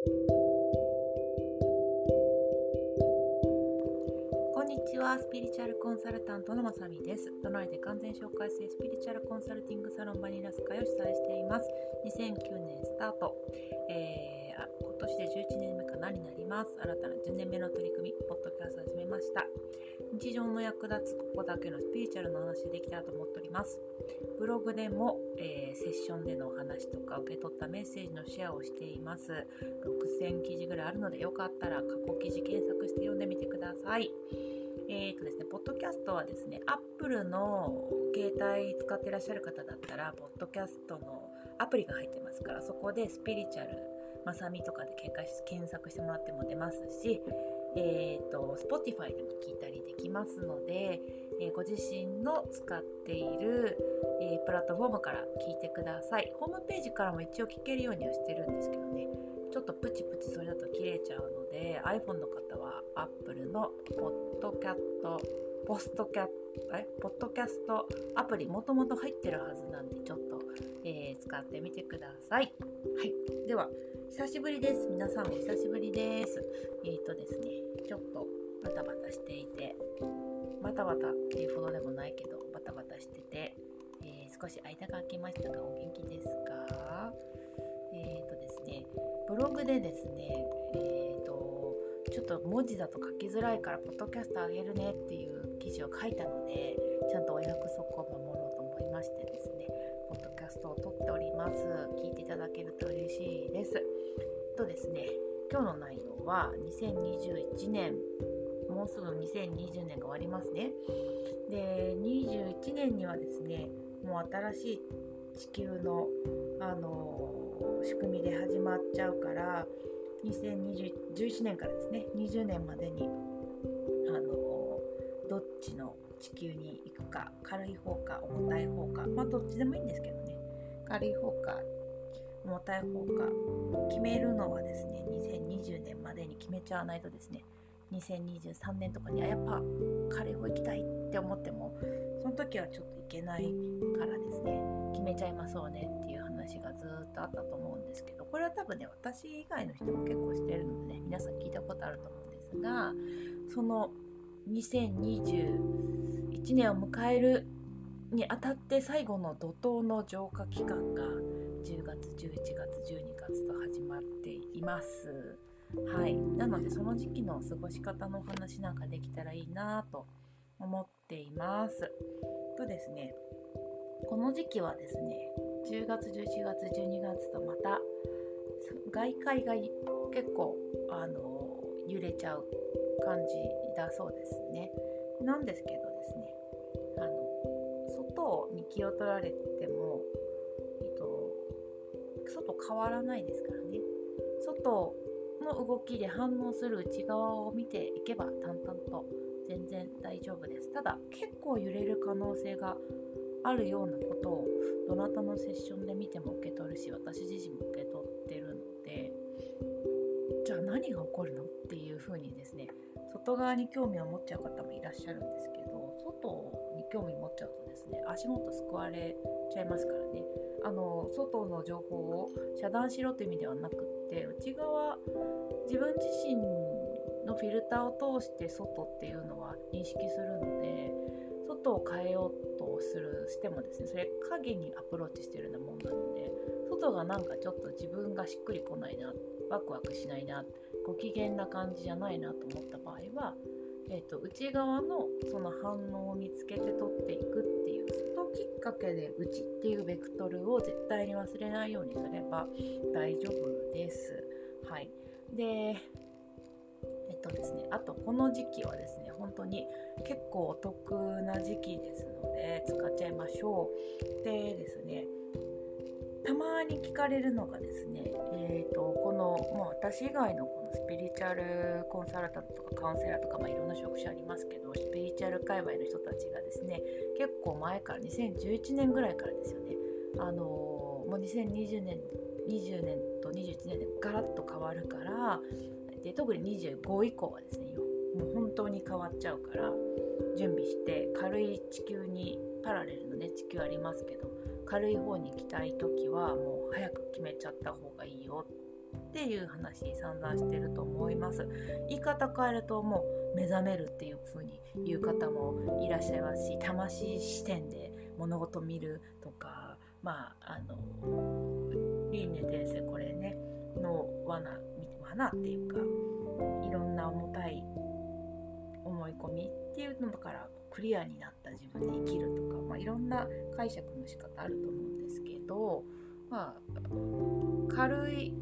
こんにちは、スピリチュアルコンサルタントのまさみです。都内で完全紹介制スピリチュアルコンサルティングサロンバニラス会を主催しています。2009年スタート。えー、今年で11年目かなになります。新たな10年目の取り組み、ポッドキャスト始めました。日常の役立つここだけのスピリチュアルの話できたらと思っております。ブログでも、えー、セッションでのお話とか受け取ったメッセージのシェアをしています。6000記事ぐらいあるのでよかったら過去記事検索して読んでみてください。えーとですね、ポッドキャストはですね、Apple の携帯使ってらっしゃる方だったら、ポッドキャストのアプリが入ってますから、そこでスピリチュアル、まさみとかで検索してもらっても出ますし、えーと、Spotify でも聞いたりできますので、えー、ご自身の使っている、えー、プラットフォームから聞いてください。ホームページからも一応聞けるようにはしてるんですけどね。ちょっとプチプチそれだと切れちゃうので iPhone の方は Apple のポッドキャットポストキャえポッドキャストアプリもともと入ってるはずなんでちょっと、えー、使ってみてくださいはいでは久しぶりです。皆さんお久しぶりです。えっ、ー、とですね、ちょっとバタバタしていて、バタバタっていうほどでもないけど、バタバタしてて、えー、少し間が空きましたが、お元気ですか？えっ、ー、とですね、ブログでですね、えっ、と、ちょっと文字だと書きづらいから、ポッドキャストあげるねっていう記事を書いたので、ちゃんとお約束を守ろうと思いましてですね、ポッドキャストを撮っております。聞いていただけると嬉しいです。とですね、今日の内容は2021年、もうすぐ2020年が終わりますね。で、21年にはですね、もう新しい地球の、あの仕組みで始まっちゃうから、2011年からですね、20年までに、どっちの地球に行くか、軽い方か重たい方か、まあどっちでもいいんですけどね、軽い方か重たい方か決めるのはですね2020年までに決めちゃわないとですね2023年とかにはやっぱカレーを行きたいって思ってもその時はちょっと行けないからですね決めちゃいましょうねっていう話がずっとあったと思うんですけどこれは多分ね私以外の人も結構してるのでね皆さん聞いたことあると思うんですがその2021年を迎えるにあたって最後の怒涛の浄化期間が10月11月12月と始まっています。はい。なのでその時期の過ごし方のお話なんかできたらいいなと思っています。とですねこの時期はですね10月11月12月とまた外界が結構あの揺れちゃう感じだそうですね。なんですけどですねあの外に気を取られてもえっと外変わらないですからね。外の動きで反応する内側を見ていけば淡々と全然大丈夫です。ただ結構揺れる可能性があるようなことをどなたのセッションで見ても受け取るし私自身も受け取る何が起こるのっていうふうにですね外側に興味を持っちゃう方もいらっしゃるんですけど外に興味持っちゃうとですね足元すくわれちゃいますからね。あの外の情報を遮断しろという意味ではなくって内側自分自身のフィルターを通して外っていうのは認識するので外を変えようとするしてもですねそれ影にアプローチしてるようなもんなので外がなんかちょっと自分がしっくりこないなってワクワクしないなご機嫌な感じじゃないなと思った場合は、えーと、内側のその反応を見つけて取っていくっていうきっかけでうちっていうベクトルを絶対に忘れないようにすれば大丈夫です。はい。で、えっとですね、あとこの時期はですね、本当に結構お得な時期ですので使っちゃいましょう。でですね、たまに聞かれるのがですね、えーと、もう私以外のこのスピリチュアルコンサルタントとかカウンセラーとか、まあ、いろんな職種ありますけどスピリチュアル界隈の人たちがですね結構前から2011年ぐらいからですよね。あの、もう2020年20年と21年でガラッと変わるからで特に25以降はですねもう本当に変わっちゃうから準備して軽い地球にパラレルのね地球ありますけど軽い方に行きたい時はもう早く決めちゃった方がいいよっっていう話散々してると思います。言い方変えるともう目覚めるっていう風に言う方もいらっしゃいますし魂視点で物事見るとかまああの輪廻転生これねの罠罠っていうかいろんな重たい思い込みっていうのからクリアになった自分で生きるとか、まあ、いろんな解釈の仕方あると思うんですけど、まあ、軽い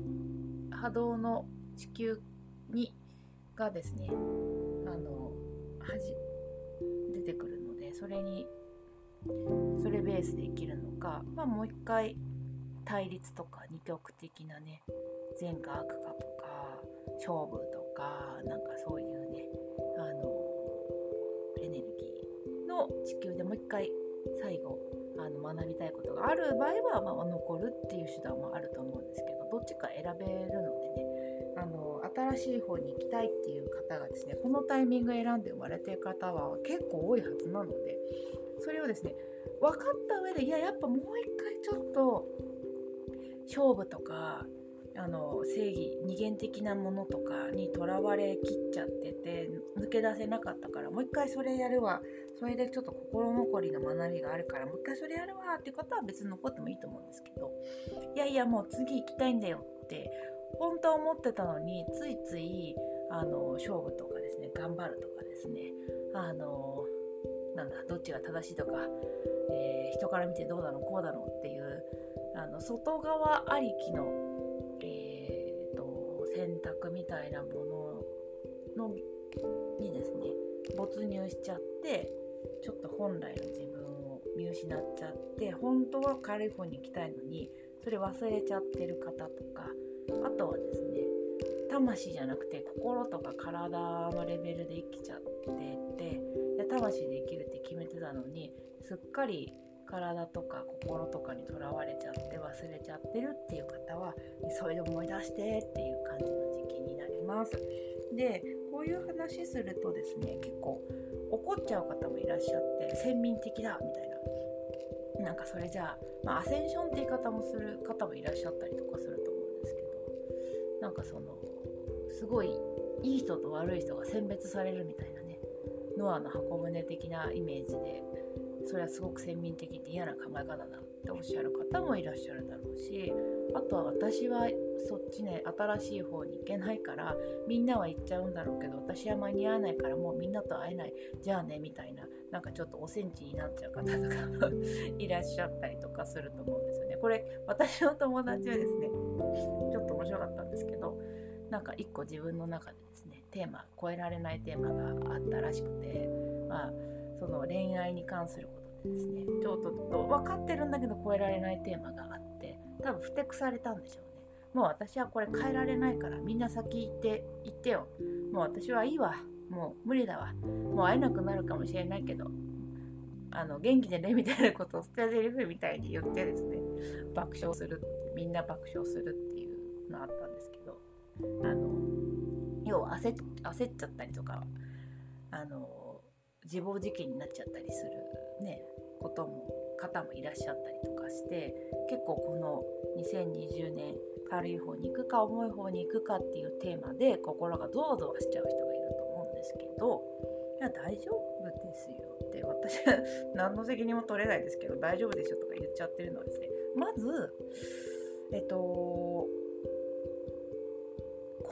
波動の地球にがですねあの出てくるのでそれにそれベースで生きるのか、まあ、もう一回対立とか二極的なね善か悪かとか勝負とかなんかそういうねあのエネルギーの地球でもう一回最後あの学びたいことがある場合は、まあ、残るっていう手段もあると思うんですけどどっちか選べるのでねあの新しい方に行きたいっていう方がですねこのタイミング選んで生まれてる方は結構多いはずなのでそれをですね分かった上でいややっぱもう一回ちょっと勝負とかあの正義二元的なものとかにとらわれきっちゃってて抜け出せなかったからもう一回それやるわ。それでちょっと心残りの学びがあるからもう一回それやるわっていう方は別に残ってもいいと思うんですけど。いやいやもう次行きたいんだよって本当は思ってたのについついあの勝負とかですね頑張るとかですね。あのなんだどっちが正しいとか、えー、人から見てどうだろうこうだろうっていうあの外側ありきの、えーと、選択みたいなもののにですね没入しちゃってちょっと本来の自分を見失っちゃって本当は軽い方に行きたいのにそれ忘れちゃってる方とかあとはですね魂じゃなくて心とか体のレベルで生きちゃっててで魂で生きるって決めてたのにすっかり体とか心とかにとらわれちゃって忘れちゃってるっていう方は急いで思い出してっていう感じの時期になります。でこういう話するとですね結構怒っちゃう方もいらっしゃって先民的だみたいななんかそれじゃあ、まあ、アセンションって言い方もする方もいらっしゃったりとかすると思うんですけどなんかそのすごいいい人と悪い人が選別されるみたいなねノアの箱舟的なイメージでそれはすごく先民的って嫌な考え方だっておっしゃる方もいらっしゃるだろうしあとは私はそっちね新しい方に行けないからみんなは行っちゃうんだろうけど私は間に合わないからもうみんなと会えないじゃあねみたいななんかちょっとおセンチになっちゃう方とかいらっしゃったりとかすると思うんですよね。これ私の友達はですねちょっと面白かったんですけどなんか一個自分の中でですねテーマ超えられないテーマがあったらしくてまあその恋愛に関することですね。ちょっと分かってるんだけど超えられないテーマがあって多分ふてくされたんでしょうね。もう私はこれ変えられないからみんな先行って行ってよ。もう私はいいわ。もう無理だわ。もう会えなくなるかもしれないけど。あの元気でねみたいなことを捨て台詞みたいに言ってですね。爆笑するみんな爆笑するっていうのあったんですけど。あの要は焦焦っちゃったりとかあの自暴自棄になっちゃったりするね。ことも方もいらっしゃったりとかして結構この2020年軽い方に行くか重い方に行くかっていうテーマで心がゾワゾワしちゃう人がいると思うんですけどいや大丈夫ですよって私は 何の責任も取れないですけど大丈夫ですよとか言っちゃってるのはですねまずえっとこ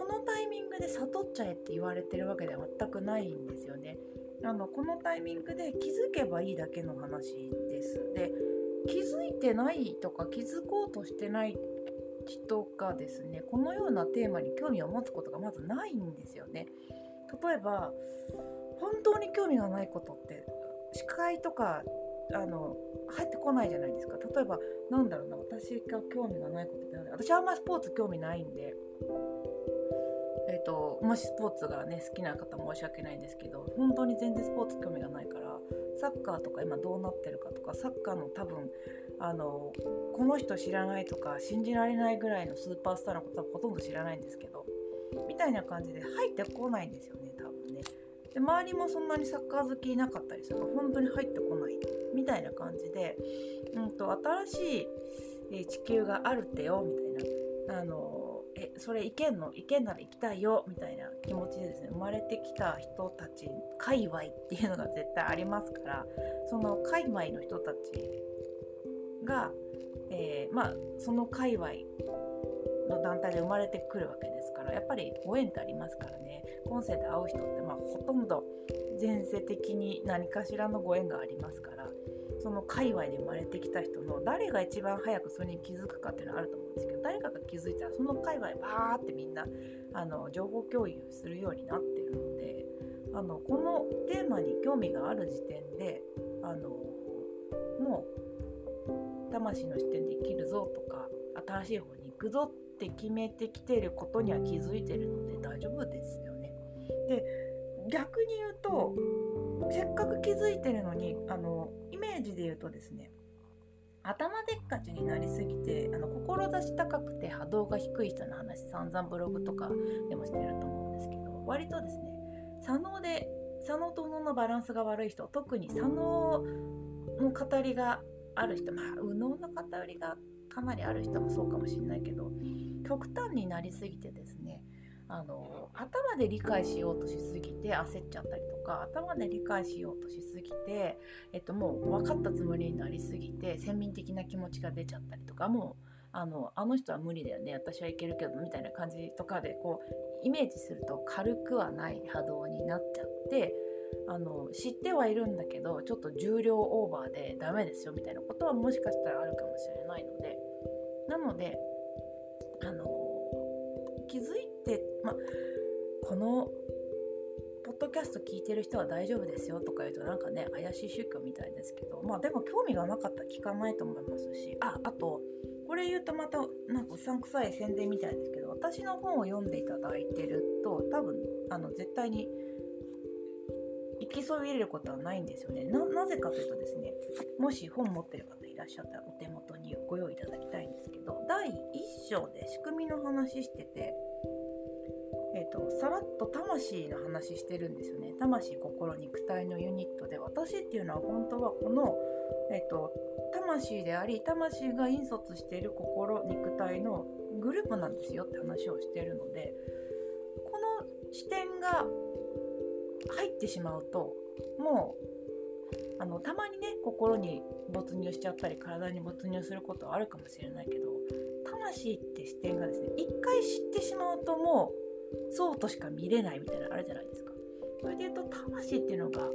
のタイミングで悟っちゃえって言われてるわけでは全くないんですよね。あのこのタイミングで気づけばいいだけの話です。で気づいてないとか気づこうとしてない人がですねこのようなテーマに興味を持つことがまずないんですよね。例えば本当に興味がないことって司会とかあの入ってこないじゃないですか例えばなんだろうな私が興味がないことって私あんまりスポーツ興味ないんでえーと、もしスポーツがね好きな方申し訳ないんですけど本当に全然スポーツ興味がないからサッカーとか今どうなってるかとかサッカーの多分あのこの人知らないとか信じられないぐらいのスーパースターのことはほとんど知らないんですけどみたいな感じで入ってこないんですよね多分ね。で周りもそんなにサッカー好きいなかったりすると本当に入ってこないみたいな感じで、うんと、新しい地球があるってよみたいなあのえそれ行けんの？行けんなら行きたいよ。みたいな気持ちでですね生まれてきた人たち界隈っていうのが絶対ありますからその界隈の人たちが、えー、まあその界隈の団体で生まれてくるわけですからやっぱりご縁ってありますからね。今世で会う人ってまあほとんど前世的に何かしらのご縁がありますからその界隈で生まれてきた人の誰が一番早くそれに気づくかっていうのはあると思うんですけど誰かが気づいたらその界隈バーってみんなあの情報共有するようになってるのであのこのテーマに興味がある時点であのもう魂の視点で生きるぞとか新しい方に行くぞって決めてきてることには気づいてるので大丈夫ですよね。で逆に言うとせっかく気づいてるのにあのイメージで言うとですね頭でっかちになりすぎてあの志高くて波動が低い人の話散々ブログとかでもしてると思うんですけど割とですね左脳で左脳と右脳のバランスが悪い人特に左脳の語りがある人まあ右脳の語りがかなりある人もそうかもしれないけど極端になりすぎてですねあの頭で理解しようとしすぎて焦っちゃったりとか頭で理解しようとしすぎて、えっと、もう分かったつもりになりすぎて先民的な気持ちが出ちゃったりとかもうあのあの人は無理だよね私はいけるけどみたいな感じとかでこうイメージすると軽くはない波動になっちゃってあの知ってはいるんだけどちょっと重量オーバーでダメですよみたいなことはもしかしたらあるかもしれないので。なのであの気づいて、まこのポッドキャスト聞いてる人は大丈夫ですよとか言うとなんかね怪しい宗教みたいですけどまあでも興味がなかったら聞かないと思いますしああとこれ言うとまたなんかうさんくさい宣伝みたいですけど私の本を読んでいただいてると多分あの絶対に行きそびれることはないんですよね。なぜかというとですねもし本持ってる方いらっしゃったらお手元にご用意いただきたいんですけど第1章で仕組みの話しててえーと、さらっと魂の話してるんですよね。魂心肉体のユニットで私っていうのは本当はこの、えーと、魂であり魂が引率している心肉体のグループなんですよって話をしてるのでこの視点が入ってしまうともうあのたまにね心に没入しちゃったり体に没入することはあるかもしれないけど魂って視点がですね一回知ってしまうともうそうとしか見れないみたいなあるじゃないですか。それで言うと魂っていうのが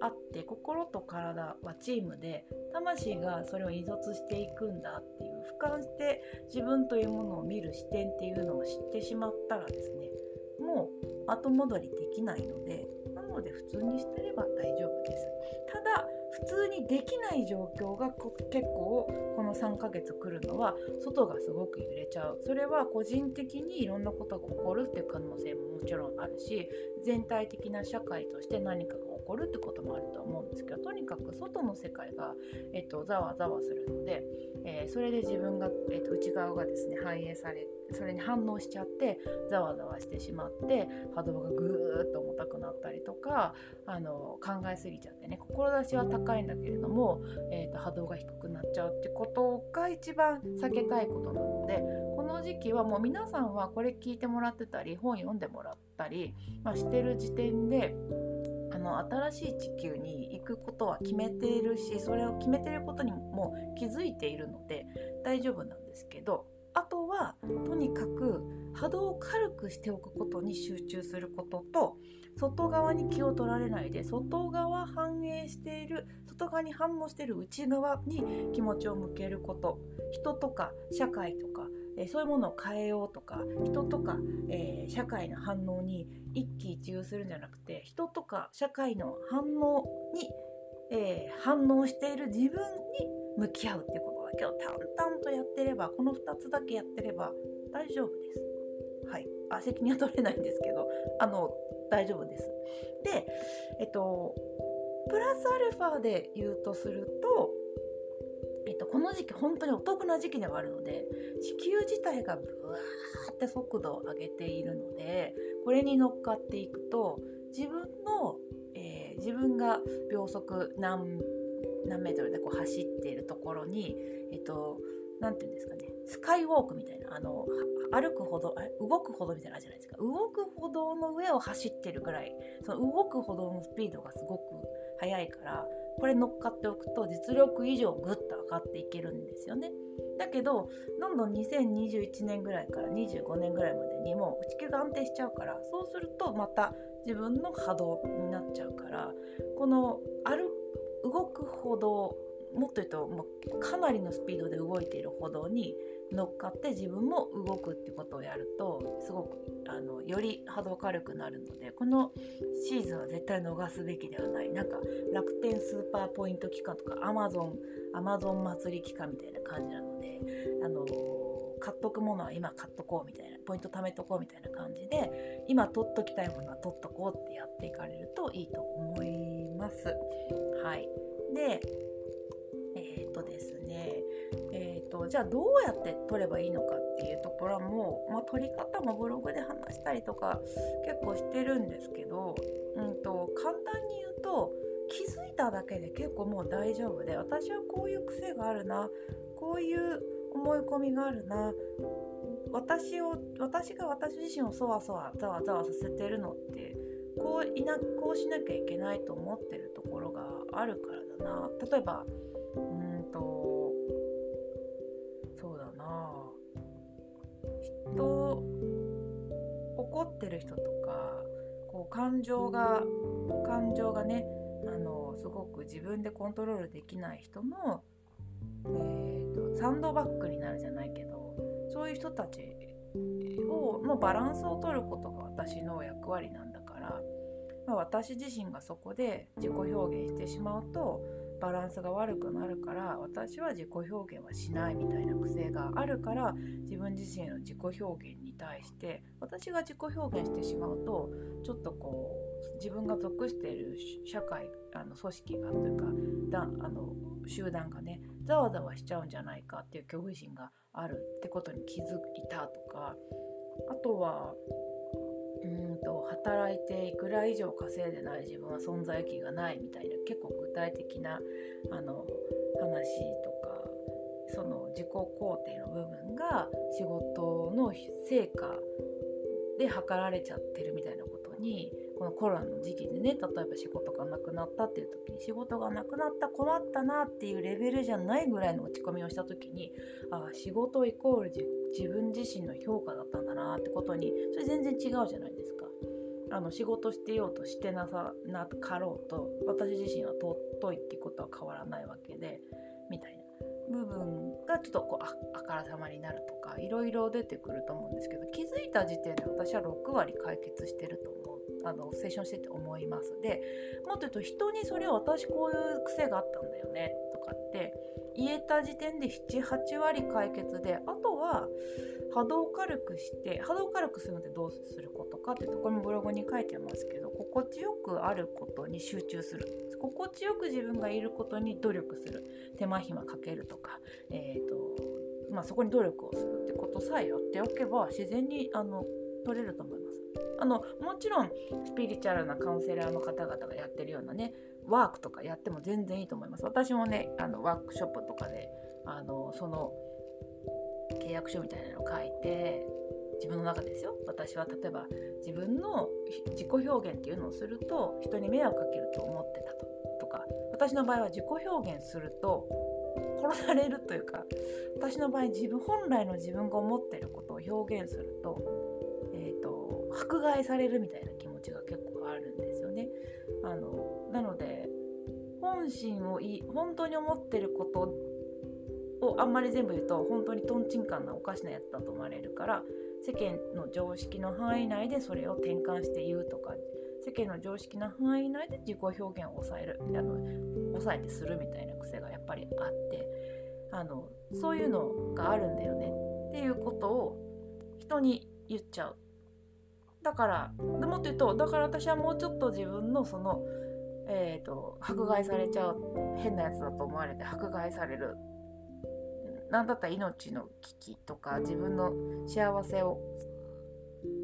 あって心と体はチームで魂がそれを引率していくんだっていう俯瞰して自分というものを見る視点っていうのを知ってしまったらですねもう後戻りできないのでなので普通にしてれば大丈夫ですただ普通にできない状況が結構この3ヶ月来るのは外がすごく揺れちゃう。それは個人的にいろんなことが起こるっていう可能性ももちろんあるし全体的な社会として何かが起こるってこともあると思うんですけどとにかく外の世界が、えっと、ざわざわするので、えー、それで自分が、えっと、内側がですね反映されてそれに反応しちゃってざわざわしてしまって波動がぐーっと重たくなったりとかあの考えすぎちゃってね志は高いんだけれども、えーと、波動が低くなっちゃうってことが一番避けたいことなのでこの時期はもう皆さんはこれ聞いてもらってたり本読んでもらったり、まあ、してる時点であの新しい地球に行くことは決めているしそれを決めてることにも気づいているので大丈夫なんですけどあとはとにかく波動を軽くしておくことに集中することと外側に気を取られないで外側反映している外側に反応している内側に気持ちを向けること。人とか社会とか、えー、そういうものを変えようとか人とか、えー、社会の反応に一喜一憂するんじゃなくて人とか社会の反応に、えー、反応している自分に向き合うっていうこと。けを淡々とやってればこの2つだけやってれば大丈夫です。はい、あ責任は取れないんですけどあの大丈夫です。で、えっと、プラスアルファで言うとすると、えっと、この時期本当にお得な時期ではあるので地球自体がブワーって速度を上げているのでこれに乗っかっていくと自分の、えー、自分が秒速何何メートルでこう走っているところに、えっと、何て言うんですかね。スカイウォークみたいな。あの歩くほど動くほどみたいなじゃないですか。動く歩道の上を走ってるぐらい。その動く歩道のスピードがすごく速いからこれ乗っかっておくと実力以上ぐっと上がっていけるんですよね。だけどどんどん2021年ぐらいから25年ぐらいまでにも地球が安定しちゃうからそうするとまた自分の波動になっちゃうからこの歩動く歩道もっと言うともうかなりのスピードで動いている歩道に乗っかって自分も動くってことをやるとすごくあのより波動軽くなるのでこのシーズンは絶対逃すべきではないなんか楽天スーパーポイント期間とかアマゾンアマゾン祭り期間みたいな感じなのであの買っとくものは今買っとこうみたいなポイント貯めとこうみたいな感じで今取っときたいものは取っとこうってやっていかれるといいと思います。はい、でえっ、とですねえーと、じゃあどうやって撮ればいいのかっていうところも、まあ、撮り方もブログで話したりとか結構してるんですけど、うんと、簡単に言うと気づいただけで結構もう大丈夫で私はこういう癖があるなこういう思い込みがあるな私を私が私自身をそわそわざわざわさせてるのってこういなこうしなきゃいけないと思ってるところがあるからだな。例えば人怒ってる人とかこう感情が感情がねあのすごく自分でコントロールできない人の、えーと、サンドバッグになるじゃないけどそういう人たちをのバランスを取ることが私の役割なんだから、まあ、私自身がそこで自己表現してしまうとバランスが悪くなるから私は自己表現はしないみたいな癖があるから自分自身の自己表現に対して私が自己表現してしまうとちょっとこう自分が属している社会あの組織がというかだあの集団がねざわざわしちゃうんじゃないかっていう恐怖心があるってことに気づいたとかあとはうんと働いていくら以上稼いでない自分は存在意義がないみたいな結構具体的なあの話とかその自己肯定の部分が仕事の成果で測られちゃってるみたいなことにこのコロナの時期でね例えば仕事がなくなったっていう時に仕事がなくなった困ったなっていうレベルじゃないぐらいの落ち込みをした時にああ仕事イコール自分自身の評価だったんだなってことにそれ全然違うじゃないですか。あの仕事してようとしてなさなかろうと私自身は尊いってことは変わらないわけでみたいな。部分がちょっとこうああからさまになるとかいろいろ出てくると思うんですけど気づいた時点で私は6割解決してると思う。あのセッションしてて思います。でもっと言うと人にそれを私こういう癖があったんだよね。とかって言えた時点で78割解決であとは波動を軽くして波動を軽くするのでどうすることかってとこれもブログに書いてますけど心地よくあることに集中する心地よく自分がいることに努力する手間暇かけるとか、えーとまあ、そこに努力をするってことさえやっておけば自然にあの取れると思います。あのもちろんスピリチュアルなカウンセラーの方々がやってるようなねワークとかやっても全然いいと思います。私もねあのワークショップとかであのその契約書みたいなのを書いて自分の中ですよ。私は例えば自分の自己表現っていうのをすると人に迷惑かけると思ってたと。とか私の場合は自己表現すると殺されるというか私の場合自分本来の自分が思ってることを表現すると,、えーと迫害されるみたいな気持ちが結構あるんですよね。あのなので本心をい本当に思ってることをあんまり全部言うと本当にとんちんかんなおかしなやつだと思われるから世間の常識の範囲内でそれを転換して言うとか世間の常識の範囲内で自己表現を抑えるあの抑えてするみたいな癖がやっぱりあってあのそういうのがあるんだよねっていうことを人に言っちゃうだからでもっと言うとだから私はもうちょっと自分のそのえーと、迫害されちゃう変なやつだと思われて迫害される何だったら命の危機とか自分の幸せを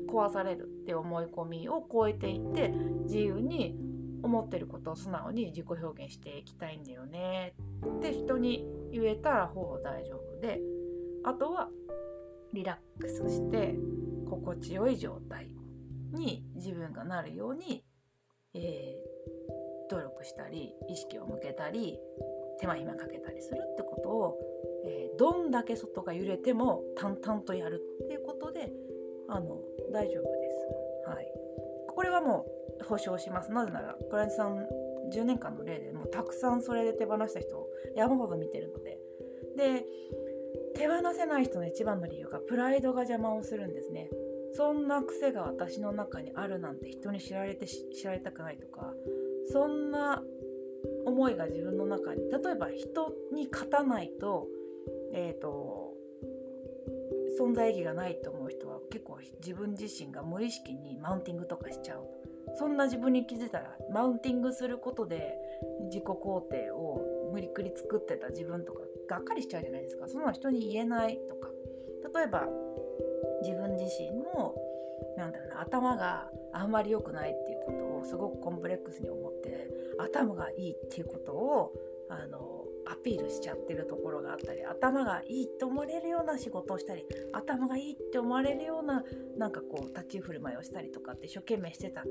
壊されるって思い込みを超えていって自由に思ってることを素直に自己表現していきたいんだよね。って人に言えたらほぼ大丈夫であとはリラックスして心地よい状態。に自分がなるように、えー、努力したり意識を向けたり手間暇かけたりするってことを、えー、どんだけ外が揺れても淡々とやるっていうことであの大丈夫です。はい、これはもう保証します。なぜならクライアントさん10年間の例でもうたくさんそれで手放した人を山ほど見てるので。で手放せない人の一番の理由がプライドが邪魔をするんですね。そんな癖が私の中にあるなんて人に知られて知られたくないとかそんな思いが自分の中に例えば人に勝たないと,、えーと、存在意義がないと思う人は結構自分自身が無意識にマウンティングとかしちゃう。そんな自分に気づいたらマウンティングすることで自己肯定を無理くり作ってた自分とかがっかりしちゃうじゃないですか。そんな人に言えないとか。例えば自分自身のなんだろうな頭があんまり良くないっていうことをすごくコンプレックスに思って頭がいいっていうことをあのアピールしちゃってるところがあったり頭がいいって思われるような仕事をしたり頭がいいって思われるようななんかこう立ち振る舞いをしたりとかって一生懸命してた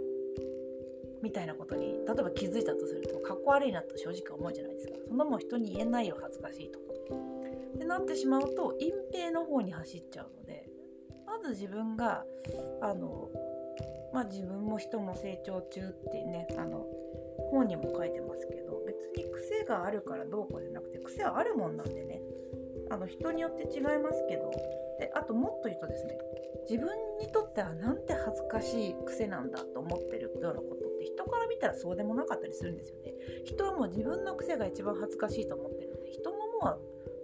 みたいなことに例えば気づいたとするとかっこ悪いなと正直思うじゃないですかそんなもん人に言えないよ恥ずかしいとかってなってしまうと隠蔽の方に走っちゃうのでず自分があのまあ自分も人も成長中ってねあの本にも書いてますけど別に癖があるからどうこうじゃなくて癖はあるもんなんでね。あの人によって違いますけどであともっと言うとですね自分にとってはなんて恥ずかしい癖なんだと思ってるようなことって人から見たらそうでもなかったりするんですよね。人はもう自分の癖が一番恥ずかしいと思ってるので人もも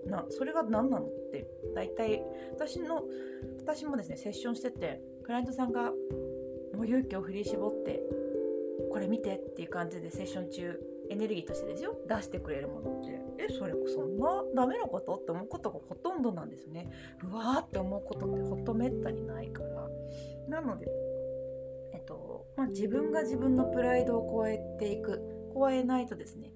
うなそれが何なのって大体私の私もですねセッションしててクライアントさんがもう勇気を振り絞ってこれ見てっていう感じでセッション中エネルギーとしてですよ出してくれるものって。えそれそんなダメなこと？って思うことがほとんどなんですね。うわーって思うことってほんとめったにないから。なのでえっとまあ自分が自分のプライドを超えていく。超えないとですね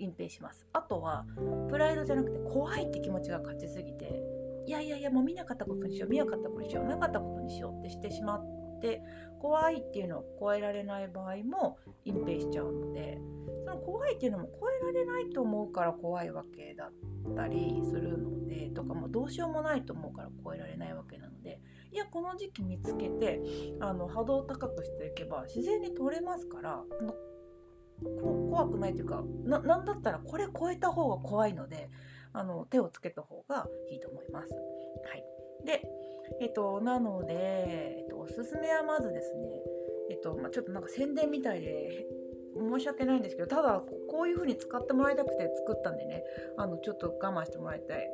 隠蔽します。あとはプライドじゃなくて怖いって気持ちが勝ちすぎていやいやいやもう見なかったことにしよう見なかったことにしようなかったことにしようってしてしまって怖いっていうのを超えられない場合も隠蔽しちゃうのでその怖いっていうのも超えられないと思うから怖いわけだったりするのでとかもうどうしようもないと思うから超えられないわけなのでいやこの時期見つけてあの波動を高くしていけば自然に取れますから怖くないというかななんだったらこれ超えた方が怖いのであの手をつけた方がいいと思います。はい、で、えっと、なので、えっと、おすすめはまずですね、えっとまあ、ちょっとなんか宣伝みたいで申し訳ないんですけどただこういう風に使ってもらいたくて作ったんでねあのちょっと我慢してもらいたい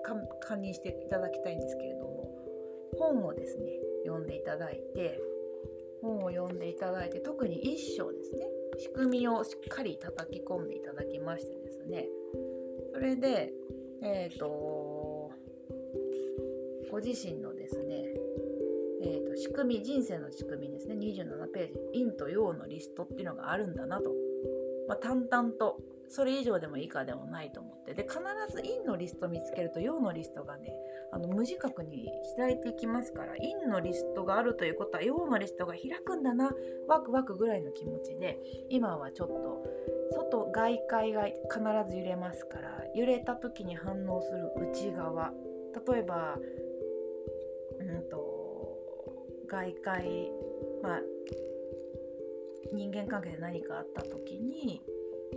堪忍していただきたいんですけれども本をですね読んでいただいて本を読んでいただいて特に一章ですね仕組みをしっかり叩き込んでいただきましてですね。それでえっ、ー、とご自身のですねえーと、仕組み人生の仕組みですね。27ページ陰と陽のリストっていうのがあるんだなと、まあ、淡々とそれ以上でも以下でもないと思って。で必ず陰のリスト見つけると陽のリストがねあの無自覚に開いていきますから陰のリストがあるということは陽のリストが開くんだなワクワクぐらいの気持ちで今はちょっと外外界が必ず揺れますから揺れた時に反応する内側。例えばうんと外界まあ人間関係で何かあった時に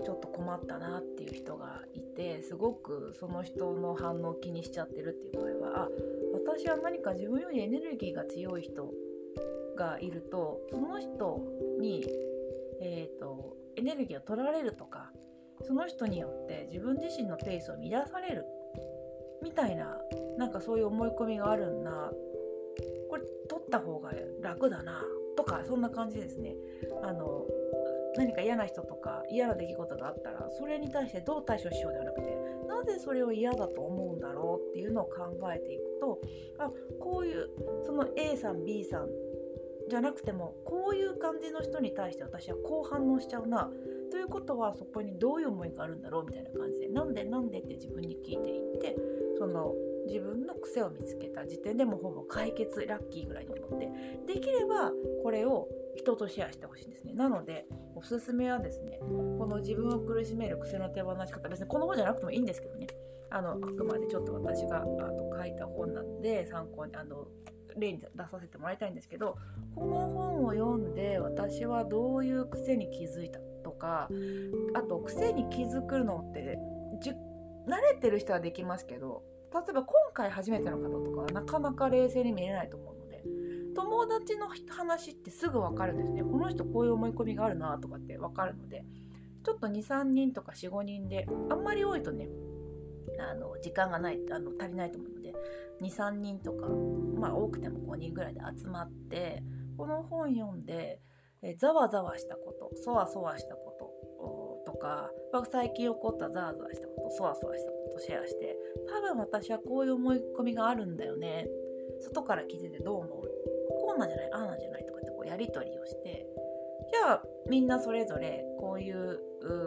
ちょっと困ったなっていう人がいてすごくその人の反応を気にしちゃってるっていう場合はあ私は何か自分よりエネルギーが強い人がいるとその人に、えーと、エネルギーを取られるとかその人によって自分自身のペースを乱されるみたいななんかそういう思い込みがあるんだこれ取った方が楽だなとかそんな感じですね。あの何か嫌な人とか嫌な出来事があったらそれに対してどう対処しようではなくてなぜそれを嫌だと思うんだろうっていうのを考えていくとあこういうその A さん B さんじゃなくてもこういう感じの人に対して私はこう反応しちゃうなということはそこにどういう思いがあるんだろうみたいな感じでなんでなんでって自分に聞いていってその自分の癖を見つけた時点でもうほぼ解決ラッキーぐらいに思ってできればこれを人とシェアしてほしいんですね。なのでおすすめはですねこの自分を苦しめる癖の手放し方。別にこの本じゃなくてもいいんですけどね。あのあくまでちょっと私があと書いた本なので参考にあの例に出させてもらいたいんですけどこの本を読んで私はどういう癖に気づいたとかあと癖に気づくのって慣れてる人はできますけど例えば今回初めての方とかはなかなか冷静に見れないと思う友達の話ってすぐ分かるんですね。この人こういう思い込みがあるなとかって分かるのでちょっと23人とか45人であんまり多いとねあの時間がないあの足りないと思うので23人とかまあ多くても5人ぐらいで集まってこの本読んでえざわざわしたことそわそわしたこととか最近起こったざわざわしたことそわそわしたことシェアして多分私はこういう思い込みがあるんだよね。外から聞いててどう思う？なんじゃない？ああなんじゃない？とかってこうやり取りをしてじゃあみんなそれぞれこういう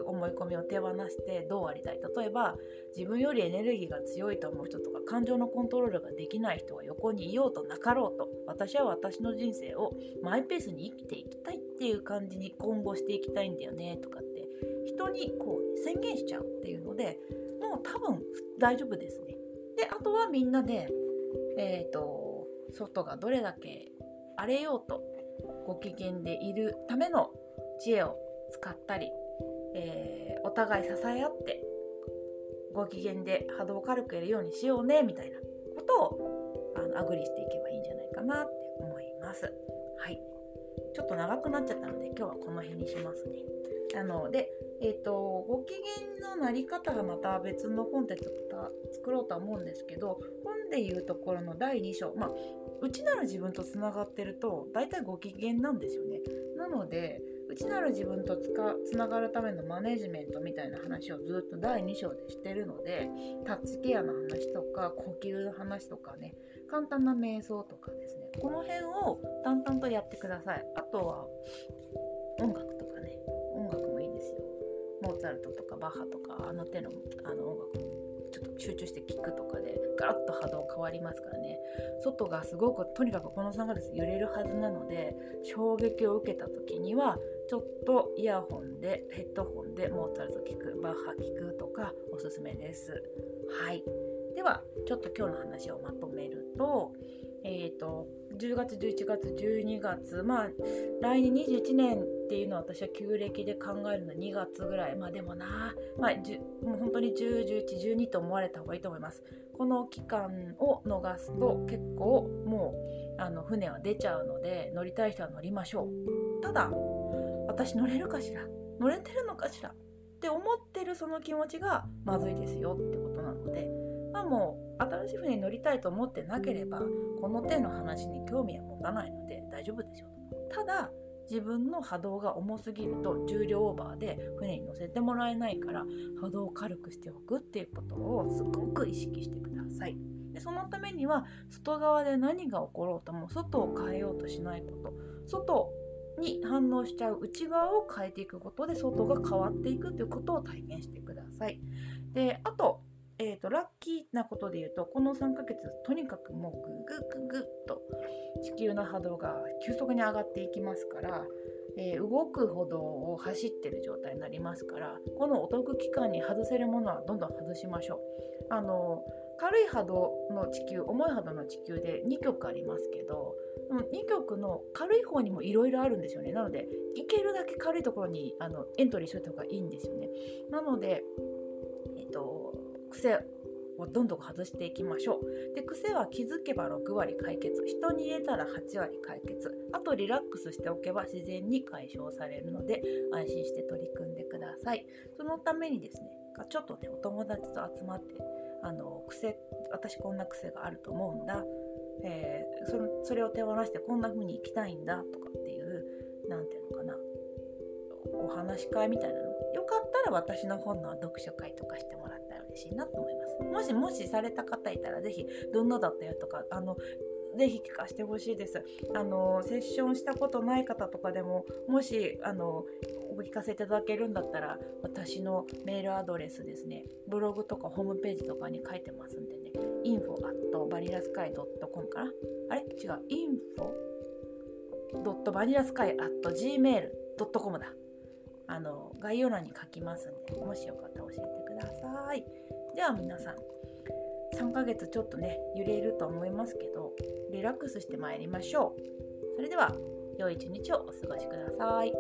思い込みを手放してどうありたい？例えば自分よりエネルギーが強いと思う人とか感情のコントロールができない人が横にいようとなかろうと私は私の人生をマイペースに生きていきたいっていう感じに今後していきたいんだよねとかって人にこう宣言しちゃうっていうのでもう多分大丈夫ですね。であとはみんなで、えーと、外がどれだけ荒れようとご機嫌でいるための知恵を使ったり、えー、お互い支え合ってご機嫌で波動を軽くやるようにしようねみたいなことをあのアグリしていけばいいんじゃないかなって思います。はい。ちょっと長くなっちゃったので今日はこの辺にしますね。あので、えーと、ご機嫌のなり方がまた別のコンテンツ作ろうとは思うんですけどでいうところの第2章まあ内なる自分とつながってると大体ご機嫌なんですよね。なので内なる自分とつかつながるためのマネジメントみたいな話をずっと第2章でしてるのでタッチケアの話とか呼吸の話とかね簡単な瞑想とかですね。この辺を淡々とやってください。あとは音楽とかね。音楽もいいですよ。モーツァルトとかバッハとかあの手のあの音楽も。集中して聞くとかでガラッと波動変わりますからね。外がすごくとにかくこの3ヶ月揺れるはずなので衝撃を受けた時にはちょっとイヤホンでヘッドホンでモーツァルト聞くバッハ聞くとかおすすめです。はい。ではちょっと今日の話をまとめるとえっ、ー、と10月11月12月まあ来年21年っていうのは私は旧暦で考えるのは2月ぐらい。まあでもなまあもう本当に101112と思われた方がいいと思います。この期間を逃すと結構もうあの船は出ちゃうので乗りたい人は乗りましょう。ただ私乗れるかしら？乗れてるのかしら？って思ってるその気持ちがまずいですよってことなのでまあも新しい船に乗りたいと思ってなければこの手の話に興味は持たないので大丈夫ですよただ自分の波動が重すぎると重量オーバーで船に乗せてもらえないから波動を軽くしておくっていうことをすごく意識してください。でそのためには外側で何が起ころうとも外を変えようとしないこと外に反応しちゃう内側を変えていくことで外が変わっていくということを体験してください。であと,、えーと、ラッキーなことで言うとこの3ヶ月とにかくもうググググッと地球の波動が急速に上がっていきますから、えー、動く歩道を走ってる状態になりますからこのお得期間に外せるものはどんどん外しましょう。あの軽い波動の地球重い波動の地球で2曲ありますけど2曲の軽い方にもいろいろあるんですよねなのでいけるだけ軽いところにあのエントリーしといた方がいいんですよねなのでえっと癖をどんどん外していきましょう。で癖は気づけば6割解決。人に入れたら8割解決。あとリラックスしておけば自然に解消されるので安心して取り組んでください。そのためにですねちょっとねお友達と集まってあの癖私こんな癖があると思うんだ。えー、そのそれを手放してこんな風に生きたいんだとかっていう何て言うのかな。お話し会みたいなの。よかったら私の本の読書会とかしてもらったら嬉しいなと思います。もしもしされた方いたら是非どんなだったよとかあのぜひ聞かせてほしいです。あのセッションしたことない方とかでももしあのお聞かせいただけるんだったら私のメールアドレスですね。ブログとかホームページとかに書いてますんでね。info at バニラスカイ .com かな？あれ？違う。info バニラスカイ at gmail.com だ。あの概要欄に書きますんでもしよかったら教えてださいでは皆さん3ヶ月ちょっとね揺れると思いますけどリラックスしてまいりましょうそれでは良い一日をお過ごしください。